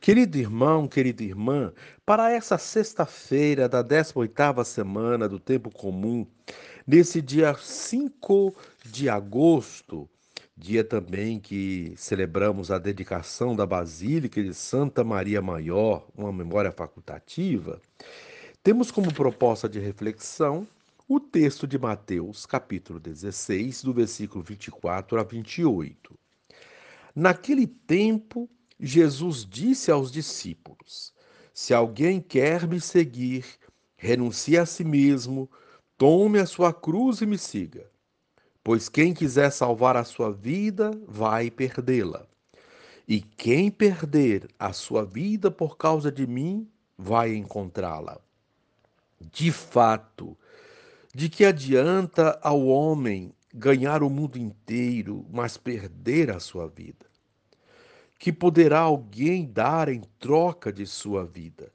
Querido irmão, querida irmã, para essa sexta-feira da 18ª semana do tempo comum, nesse dia 5 de agosto, dia também que celebramos a dedicação da Basílica de Santa Maria Maior, uma memória facultativa, temos como proposta de reflexão o texto de Mateus, capítulo 16, do versículo 24 a 28. Naquele tempo, Jesus disse aos discípulos: Se alguém quer me seguir, renuncie a si mesmo, tome a sua cruz e me siga. Pois quem quiser salvar a sua vida, vai perdê-la. E quem perder a sua vida por causa de mim, vai encontrá-la. De fato, de que adianta ao homem ganhar o mundo inteiro, mas perder a sua vida? Que poderá alguém dar em troca de sua vida?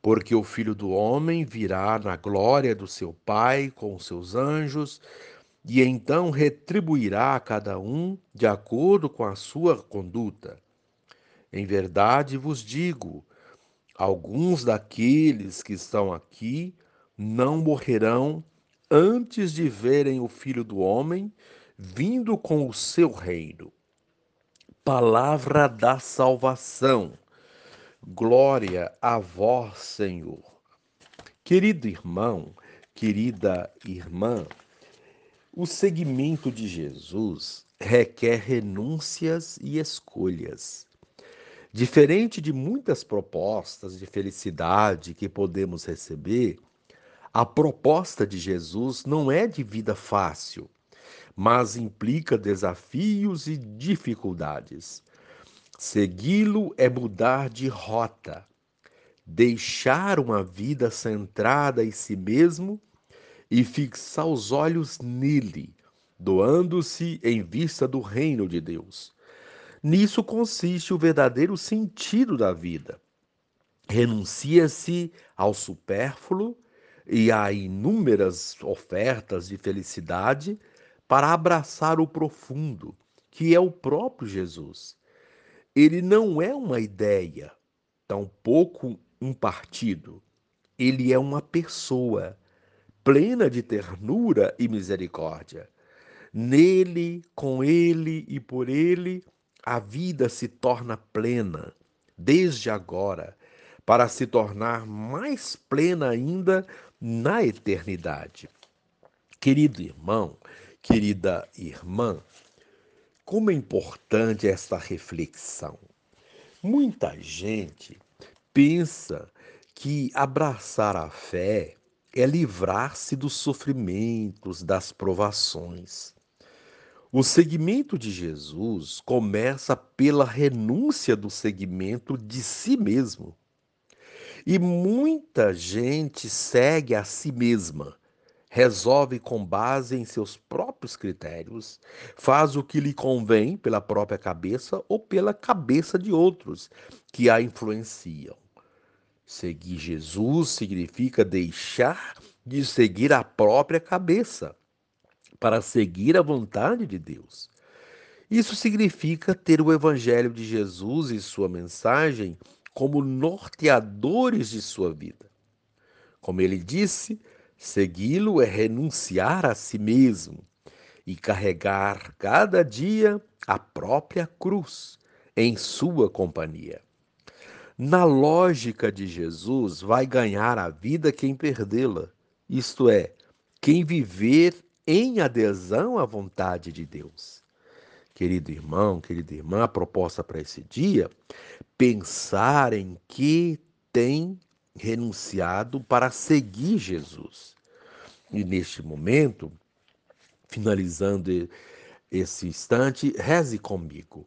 Porque o filho do homem virá na glória do seu Pai com seus anjos, e então retribuirá a cada um de acordo com a sua conduta. Em verdade vos digo: alguns daqueles que estão aqui não morrerão antes de verem o Filho do Homem vindo com o seu reino palavra da salvação. Glória a vós, Senhor. Querido irmão, querida irmã, o seguimento de Jesus requer renúncias e escolhas. Diferente de muitas propostas de felicidade que podemos receber, a proposta de Jesus não é de vida fácil mas implica desafios e dificuldades. Segui-lo é mudar de rota, deixar uma vida centrada em si mesmo e fixar os olhos nele, doando-se em vista do reino de Deus. Nisso consiste o verdadeiro sentido da vida. Renuncia-se ao supérfluo e a inúmeras ofertas de felicidade para abraçar o profundo, que é o próprio Jesus. Ele não é uma ideia, tampouco um partido. Ele é uma pessoa plena de ternura e misericórdia. Nele, com ele e por ele, a vida se torna plena, desde agora, para se tornar mais plena ainda na eternidade. Querido irmão, Querida irmã, como é importante esta reflexão. Muita gente pensa que abraçar a fé é livrar-se dos sofrimentos, das provações. O seguimento de Jesus começa pela renúncia do seguimento de si mesmo. E muita gente segue a si mesma, resolve com base em seus próprios critérios, faz o que lhe convém pela própria cabeça ou pela cabeça de outros que a influenciam. Seguir Jesus significa deixar de seguir a própria cabeça para seguir a vontade de Deus. Isso significa ter o Evangelho de Jesus e sua mensagem como norteadores de sua vida. Como ele disse, Segui-lo é renunciar a si mesmo e carregar cada dia a própria cruz em sua companhia. Na lógica de Jesus, vai ganhar a vida quem perdê-la, isto é, quem viver em adesão à vontade de Deus. Querido irmão, querida irmã, a proposta para esse dia, pensar em que tem renunciado para seguir Jesus. E neste momento, finalizando esse instante, reze comigo.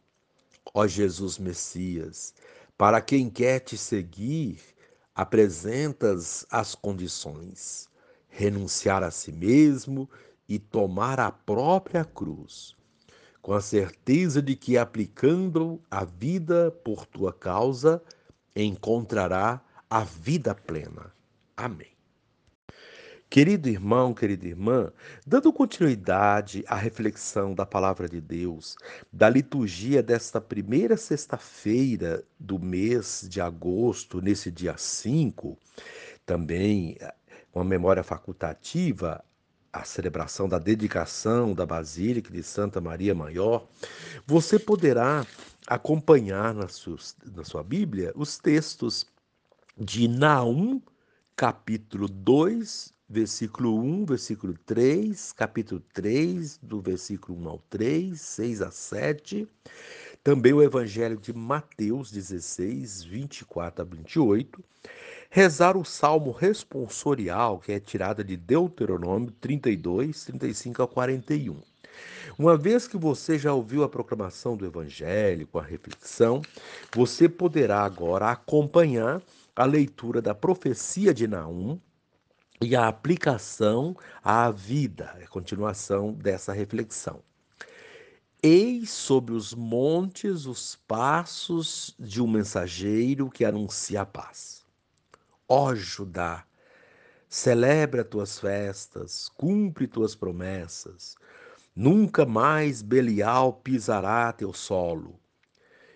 Ó Jesus Messias, para quem quer te seguir, apresentas as condições: renunciar a si mesmo e tomar a própria cruz, com a certeza de que aplicando a vida por tua causa, encontrará a vida plena. Amém. Querido irmão, querida irmã, dando continuidade à reflexão da palavra de Deus, da liturgia desta primeira sexta-feira do mês de agosto, nesse dia 5, também uma memória facultativa, a celebração da dedicação da Basílica de Santa Maria Maior, você poderá acompanhar na sua, na sua Bíblia os textos de Naum, capítulo 2, versículo 1, versículo 3, capítulo 3, do versículo 1 ao 3, 6 a 7. Também o Evangelho de Mateus 16, 24 a 28. Rezar o salmo responsorial, que é tirada de Deuteronômio 32, 35 a 41. Uma vez que você já ouviu a proclamação do Evangelho com a reflexão, você poderá agora acompanhar a leitura da profecia de Naum, e a aplicação à vida, a continuação dessa reflexão. Eis sobre os montes os passos de um mensageiro que anuncia a paz. Ó Judá, celebra tuas festas, cumpre tuas promessas. Nunca mais Belial pisará teu solo.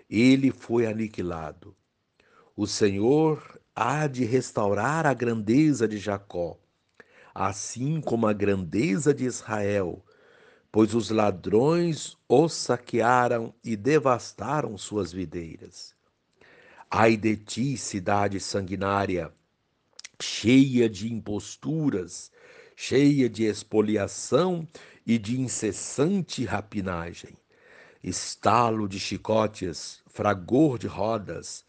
Ele foi aniquilado. O Senhor há de restaurar a grandeza de Jacó, assim como a grandeza de Israel, pois os ladrões os saquearam e devastaram suas videiras. Ai de ti, cidade sanguinária, cheia de imposturas, cheia de expoliação e de incessante rapinagem. Estalo de chicotes, fragor de rodas,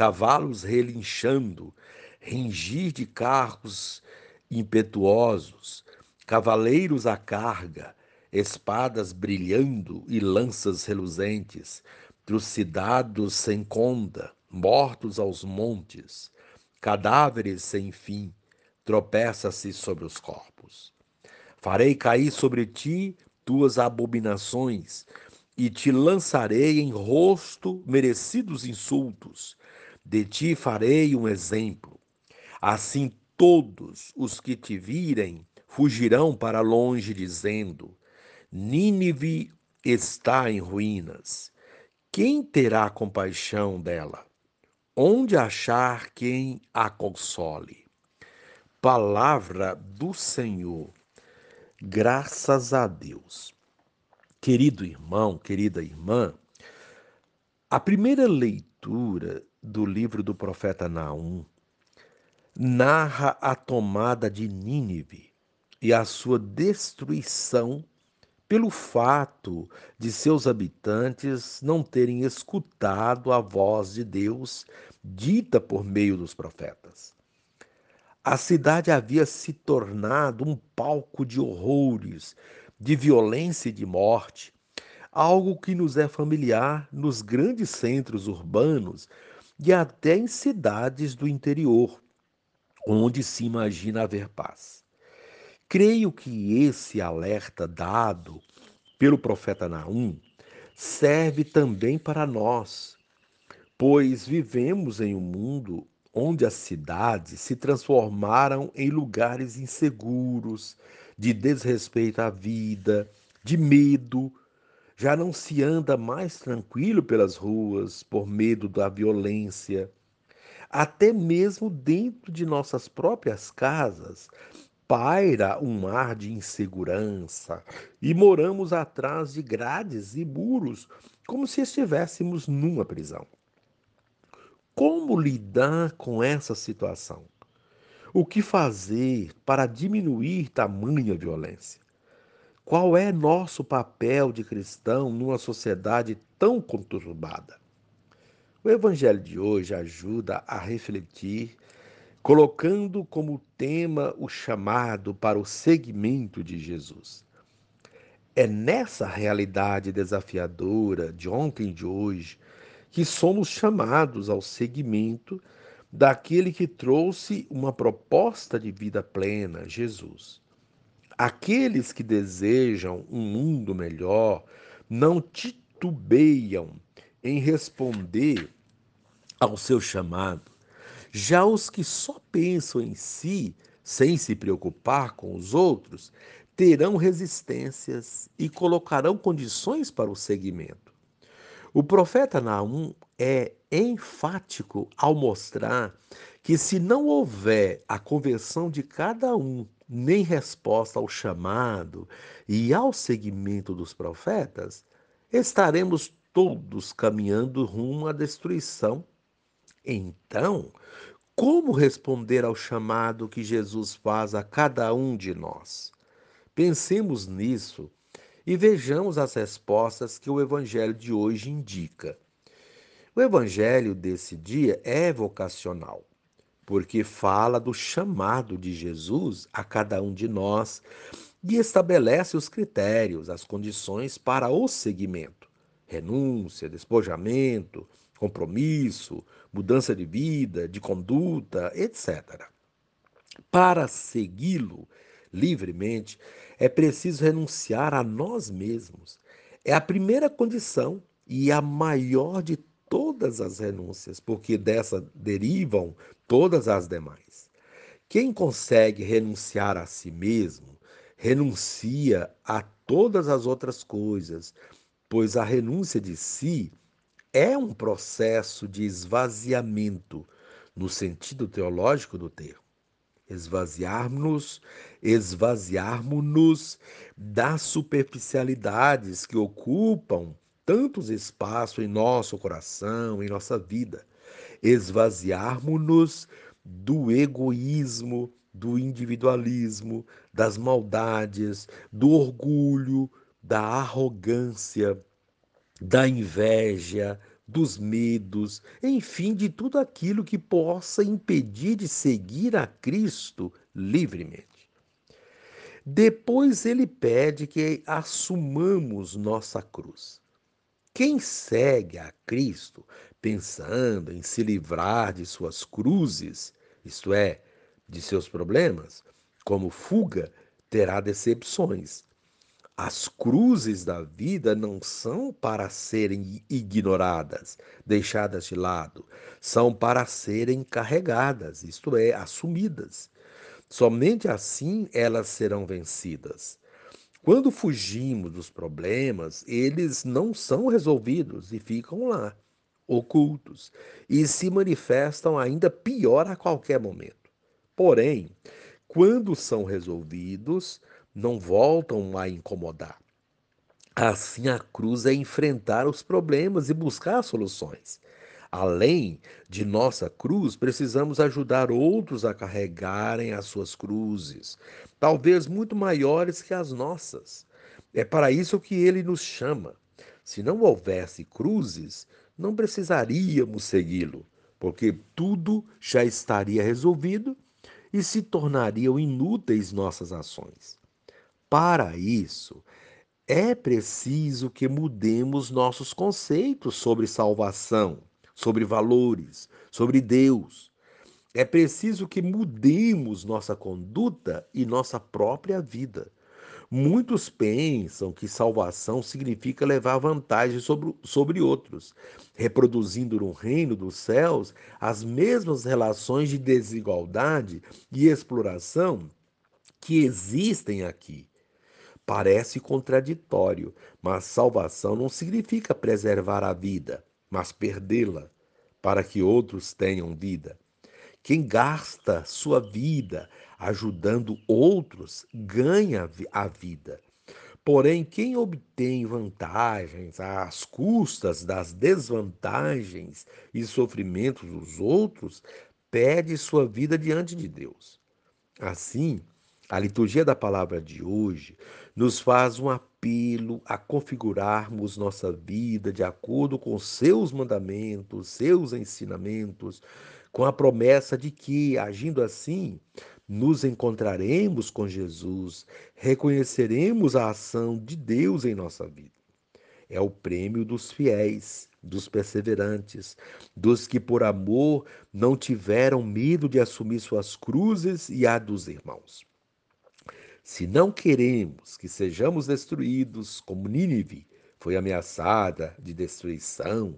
cavalos relinchando, ringir de carros impetuosos, cavaleiros à carga, espadas brilhando e lanças reluzentes, trucidados sem conda, mortos aos montes, cadáveres sem fim, tropeça-se sobre os corpos. Farei cair sobre ti tuas abominações, e te lançarei em rosto merecidos insultos, de ti farei um exemplo. Assim todos os que te virem fugirão para longe, dizendo: Nínive está em ruínas. Quem terá compaixão dela? Onde achar quem a console? Palavra do Senhor. Graças a Deus. Querido irmão, querida irmã, a primeira leitura do livro do profeta Naum narra a tomada de Nínive e a sua destruição pelo fato de seus habitantes não terem escutado a voz de Deus dita por meio dos profetas. A cidade havia se tornado um palco de horrores, de violência e de morte, algo que nos é familiar nos grandes centros urbanos e até em cidades do interior, onde se imagina haver paz. Creio que esse alerta dado pelo profeta Naum serve também para nós, pois vivemos em um mundo onde as cidades se transformaram em lugares inseguros, de desrespeito à vida, de medo, já não se anda mais tranquilo pelas ruas por medo da violência. Até mesmo dentro de nossas próprias casas paira um ar de insegurança e moramos atrás de grades e muros como se estivéssemos numa prisão. Como lidar com essa situação? O que fazer para diminuir tamanha violência? Qual é nosso papel de cristão numa sociedade tão conturbada? O Evangelho de hoje ajuda a refletir, colocando como tema o chamado para o seguimento de Jesus. É nessa realidade desafiadora de ontem e de hoje que somos chamados ao seguimento daquele que trouxe uma proposta de vida plena, Jesus. Aqueles que desejam um mundo melhor não titubeiam em responder ao seu chamado. Já os que só pensam em si sem se preocupar com os outros, terão resistências e colocarão condições para o seguimento. O profeta Naum é enfático ao mostrar que, se não houver a conversão de cada um, nem resposta ao chamado e ao seguimento dos profetas, estaremos todos caminhando rumo à destruição. Então, como responder ao chamado que Jesus faz a cada um de nós? Pensemos nisso e vejamos as respostas que o Evangelho de hoje indica. O Evangelho desse dia é vocacional, porque fala do chamado de Jesus a cada um de nós e estabelece os critérios, as condições para o seguimento: renúncia, despojamento, compromisso, mudança de vida, de conduta, etc. Para segui-lo livremente, é preciso renunciar a nós mesmos. É a primeira condição e a maior de todas as renúncias, porque dessa derivam todas as demais. Quem consegue renunciar a si mesmo, renuncia a todas as outras coisas, pois a renúncia de si é um processo de esvaziamento, no sentido teológico do termo. Esvaziarmos, esvaziarmos-nos das superficialidades que ocupam tantos espaços em nosso coração, em nossa vida. Esvaziarmos-nos do egoísmo, do individualismo, das maldades, do orgulho, da arrogância, da inveja, dos medos, enfim, de tudo aquilo que possa impedir de seguir a Cristo livremente. Depois ele pede que assumamos nossa cruz. Quem segue a Cristo pensando em se livrar de suas cruzes, isto é, de seus problemas, como fuga, terá decepções. As cruzes da vida não são para serem ignoradas, deixadas de lado, são para serem carregadas, isto é, assumidas. Somente assim elas serão vencidas. Quando fugimos dos problemas, eles não são resolvidos e ficam lá, ocultos, e se manifestam ainda pior a qualquer momento. Porém, quando são resolvidos, não voltam a incomodar. Assim, a cruz é enfrentar os problemas e buscar soluções. Além de nossa cruz, precisamos ajudar outros a carregarem as suas cruzes, talvez muito maiores que as nossas. É para isso que ele nos chama. Se não houvesse cruzes, não precisaríamos segui-lo, porque tudo já estaria resolvido e se tornariam inúteis nossas ações. Para isso, é preciso que mudemos nossos conceitos sobre salvação, sobre valores, sobre Deus. É preciso que mudemos nossa conduta e nossa própria vida. Muitos pensam que salvação significa levar vantagem sobre, sobre outros, reproduzindo no reino dos céus as mesmas relações de desigualdade e exploração que existem aqui. Parece contraditório, mas salvação não significa preservar a vida, mas perdê-la, para que outros tenham vida. Quem gasta sua vida ajudando outros ganha a vida. Porém, quem obtém vantagens às custas das desvantagens e sofrimentos dos outros, perde sua vida diante de Deus. Assim, a liturgia da palavra de hoje nos faz um apelo a configurarmos nossa vida de acordo com seus mandamentos, seus ensinamentos, com a promessa de que, agindo assim, nos encontraremos com Jesus, reconheceremos a ação de Deus em nossa vida. É o prêmio dos fiéis, dos perseverantes, dos que por amor não tiveram medo de assumir suas cruzes e a dos irmãos. Se não queremos que sejamos destruídos, como Nínive foi ameaçada de destruição,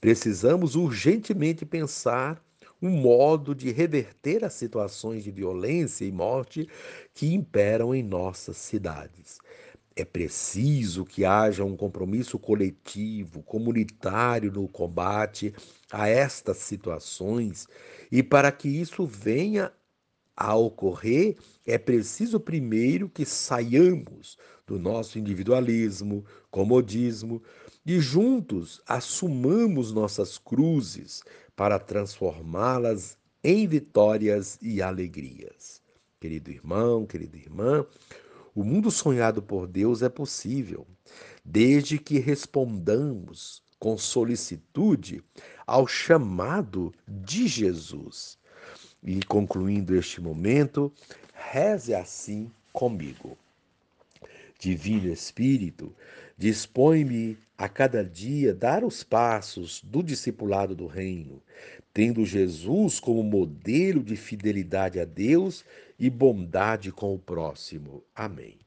precisamos urgentemente pensar um modo de reverter as situações de violência e morte que imperam em nossas cidades. É preciso que haja um compromisso coletivo, comunitário no combate a estas situações, e para que isso venha a ocorrer, é preciso primeiro que saiamos do nosso individualismo, comodismo e juntos assumamos nossas cruzes para transformá-las em vitórias e alegrias. Querido irmão, querida irmã, o mundo sonhado por Deus é possível, desde que respondamos com solicitude ao chamado de Jesus. E concluindo este momento, reze assim comigo. Divino Espírito, dispõe-me a cada dia dar os passos do discipulado do Reino, tendo Jesus como modelo de fidelidade a Deus e bondade com o próximo. Amém.